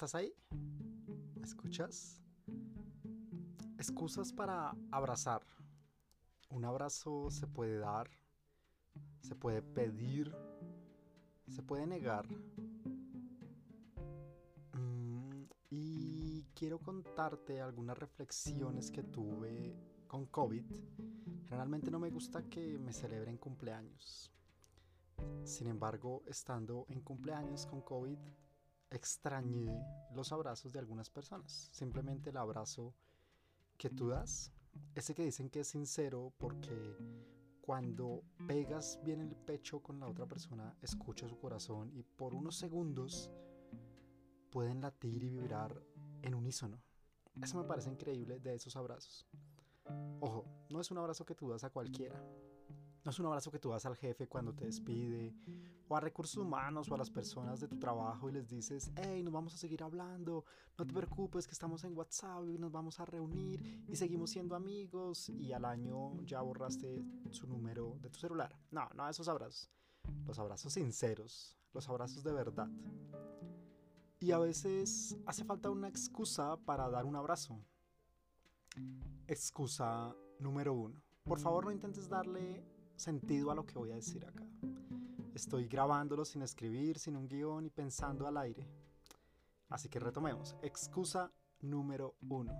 ¿Estás ahí? ¿Me escuchas? Excusas para abrazar. Un abrazo se puede dar, se puede pedir, se puede negar. Mm, y quiero contarte algunas reflexiones que tuve con COVID. Generalmente no me gusta que me celebren cumpleaños. Sin embargo, estando en cumpleaños con COVID, extrañé los abrazos de algunas personas. Simplemente el abrazo que tú das, ese que dicen que es sincero porque cuando pegas bien el pecho con la otra persona, escucha su corazón y por unos segundos pueden latir y vibrar en unísono. Eso me parece increíble de esos abrazos. Ojo, no es un abrazo que tú das a cualquiera. No es un abrazo que tú das al jefe cuando te despide, o a recursos humanos o a las personas de tu trabajo y les dices, hey, nos vamos a seguir hablando, no te preocupes que estamos en WhatsApp y nos vamos a reunir y seguimos siendo amigos y al año ya borraste su número de tu celular. No, no esos abrazos. Los abrazos sinceros, los abrazos de verdad. Y a veces hace falta una excusa para dar un abrazo. Excusa número uno. Por favor no intentes darle sentido a lo que voy a decir acá. Estoy grabándolo sin escribir, sin un guion y pensando al aire. Así que retomemos. Excusa número uno.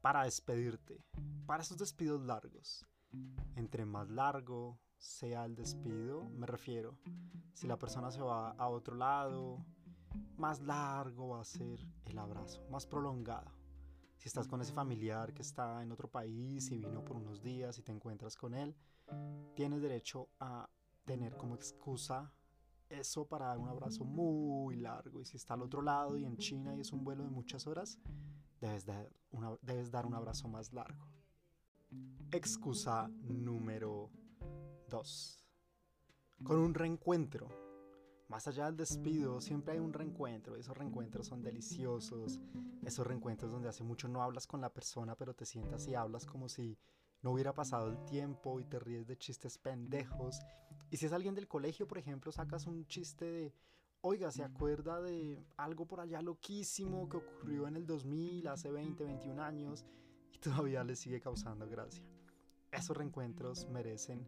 Para despedirte. Para esos despidos largos. Entre más largo sea el despido, me refiero. Si la persona se va a otro lado, más largo va a ser el abrazo, más prolongado. Si estás con ese familiar que está en otro país y vino por unos días y te encuentras con él, tienes derecho a tener como excusa eso para dar un abrazo muy largo. Y si está al otro lado y en China y es un vuelo de muchas horas, debes dar, debes dar un abrazo más largo. Excusa número 2. Con un reencuentro más allá del despido, siempre hay un reencuentro. Esos reencuentros son deliciosos. Esos reencuentros donde hace mucho no hablas con la persona, pero te sientas y hablas como si no hubiera pasado el tiempo y te ríes de chistes pendejos. Y si es alguien del colegio, por ejemplo, sacas un chiste de, oiga, ¿se acuerda de algo por allá loquísimo que ocurrió en el 2000, hace 20, 21 años? Y todavía le sigue causando gracia. Esos reencuentros merecen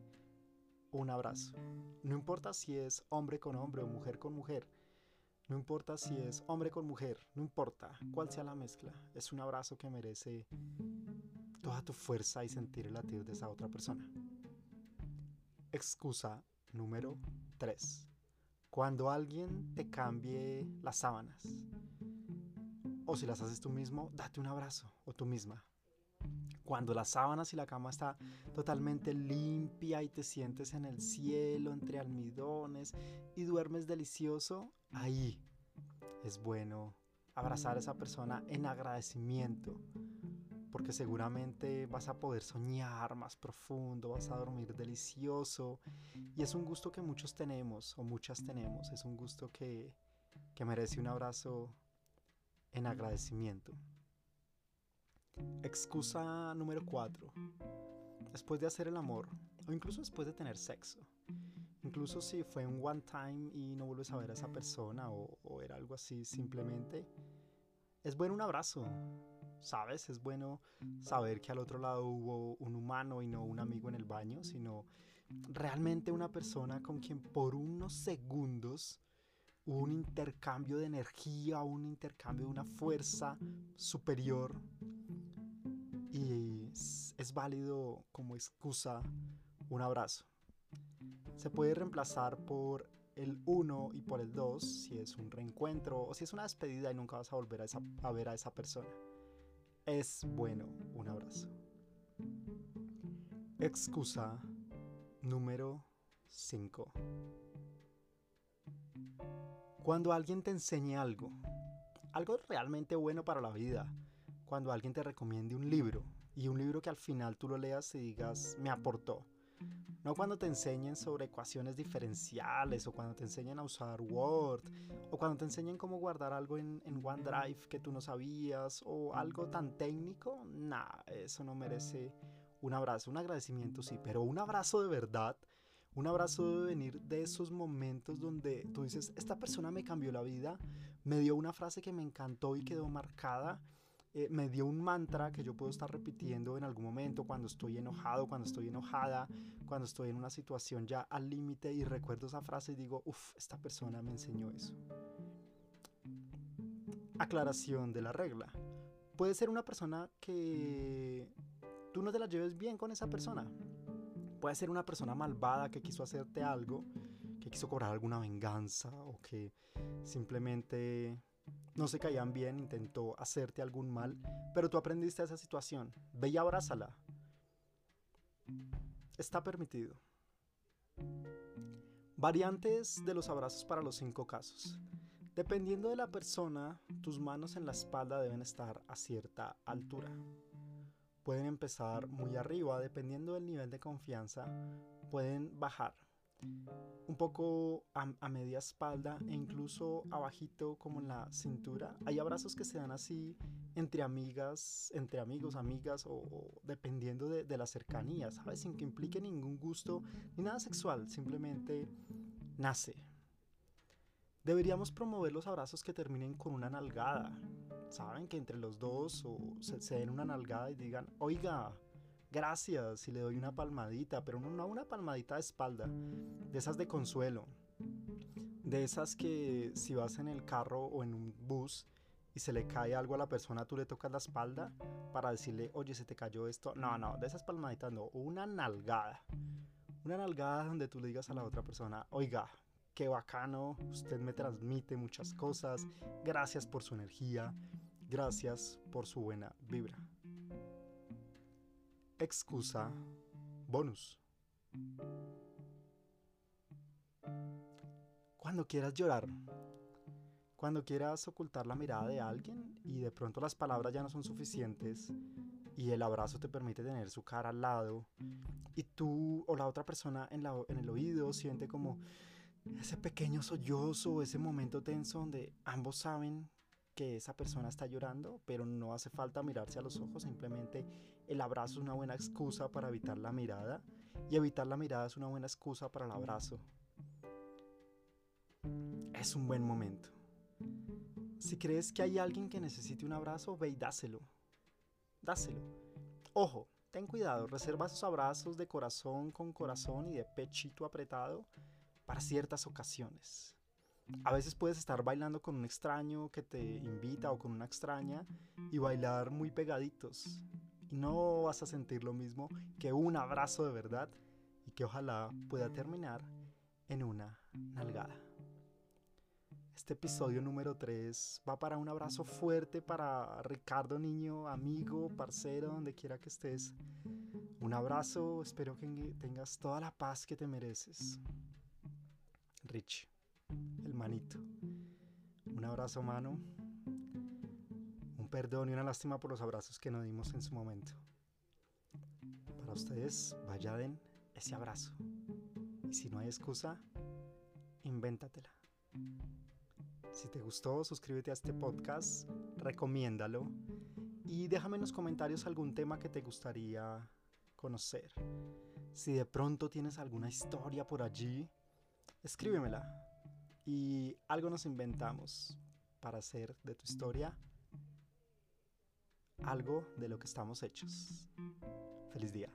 un abrazo. No importa si es hombre con hombre o mujer con mujer. No importa si es hombre con mujer. No importa cuál sea la mezcla. Es un abrazo que merece toda tu fuerza y sentir el latido de esa otra persona. Excusa número 3. Cuando alguien te cambie las sábanas. O si las haces tú mismo, date un abrazo. O tú misma. Cuando las sábanas y la cama está totalmente limpia y te sientes en el cielo entre almidones y duermes delicioso, ahí es bueno abrazar a esa persona en agradecimiento, porque seguramente vas a poder soñar más profundo, vas a dormir delicioso y es un gusto que muchos tenemos o muchas tenemos, es un gusto que, que merece un abrazo en agradecimiento. Excusa número 4. Después de hacer el amor, o incluso después de tener sexo, incluso si fue un one time y no vuelves a ver a esa persona o, era algo así simplemente, es bueno un abrazo, ¿sabes? Es bueno saber que al otro lado hubo un humano y no un amigo en el baño, sino realmente una persona con quien por unos segundos hubo un intercambio de energía, un intercambio de una fuerza superior y es válido como excusa un abrazo. Se puede reemplazar por el 1 y por el 2 si es un reencuentro o si es una despedida y nunca vas a volver a, ver a esa persona. Es bueno un abrazo. Excusa número 5. Cuando alguien te enseñe algo, algo realmente bueno para la vida, cuando alguien te recomiende un libro y un libro que al final tú lo leas y digas, me aportó. No cuando te enseñen sobre ecuaciones diferenciales o cuando te enseñen a usar Word o cuando te enseñen cómo guardar algo en, OneDrive que tú no sabías o algo tan técnico, nada, eso no merece un abrazo, un agradecimiento sí, pero un abrazo de verdad, Un abrazo debe venir de esos momentos donde tú dices, esta persona me cambió la vida, me dio una frase que me encantó y quedó marcada, eh, me dio un mantra que yo puedo estar repitiendo en algún momento cuando estoy enojado, cuando estoy enojada, cuando estoy en una situación ya al límite y recuerdo esa frase y digo, uff, esta persona me enseñó eso. Aclaración de la regla. Puede ser una persona que tú no te la lleves bien con esa persona puede ser una persona malvada que quiso hacerte algo, que quiso cobrar alguna venganza o que simplemente no se caían bien, intentó hacerte algún mal, pero tú aprendiste esa situación. Ve y abrázala. Está permitido. Variantes de los abrazos para los cinco casos. Dependiendo de la persona, tus manos en la espalda deben estar a cierta altura pueden empezar muy arriba, dependiendo del nivel de confianza, pueden bajar un poco a, media espalda e incluso abajito como en la cintura. Hay abrazos que se dan así entre amigas, entre amigos, amigas o, dependiendo de, de, la cercanía, ¿sabes? Sin que implique ningún gusto ni nada sexual, simplemente nace. Deberíamos promover los abrazos que terminen con una nalgada, saben que entre los dos o se, den una nalgada y digan, oiga, gracias, y le doy una palmadita, pero no una palmadita de espalda, de esas de consuelo, de esas que si vas en el carro o en un bus y se le cae algo a la persona, tú le tocas la espalda para decirle, oye, se te cayó esto. No, no, de esas palmaditas no, una nalgada. Una nalgada donde tú le digas a la otra persona, oiga, qué bacano, usted me transmite muchas cosas, gracias por su energía, Gracias por su buena vibra. Excusa bonus. Cuando quieras llorar, cuando quieras ocultar la mirada de alguien y de pronto las palabras ya no son suficientes y el abrazo te permite tener su cara al lado y tú o la otra persona en, el oído siente como ese pequeño sollozo, ese momento tenso donde ambos saben que esa persona está llorando, pero no hace falta mirarse a los ojos, simplemente el abrazo es una buena excusa para evitar la mirada y evitar la mirada es una buena excusa para el abrazo. Es un buen momento. Si crees que hay alguien que necesite un abrazo, ve y dáselo. Dáselo. Ojo, ten cuidado, reserva esos abrazos de corazón con corazón y de pechito apretado para ciertas ocasiones. A veces puedes estar bailando con un extraño que te invita o con una extraña y bailar muy pegaditos. Y no vas a sentir lo mismo que un abrazo de verdad y que ojalá pueda terminar en una nalgada. Este episodio número 3 va para un abrazo fuerte para Ricardo Niño, amigo, parcero, donde quiera que estés. Un abrazo, espero que tengas toda la paz que te mereces. Rich el manito. Un abrazo mano, un perdón y una lástima por los abrazos que no dimos en su momento. Para ustedes, vaya den ese abrazo. Y si no hay excusa, invéntatela. Si te gustó, suscríbete a este podcast, recomiéndalo y déjame en los comentarios algún tema que te gustaría conocer. Si de pronto tienes alguna historia por allí, escríbemela y algo nos inventamos para hacer de tu historia algo de lo que estamos hechos. Feliz día.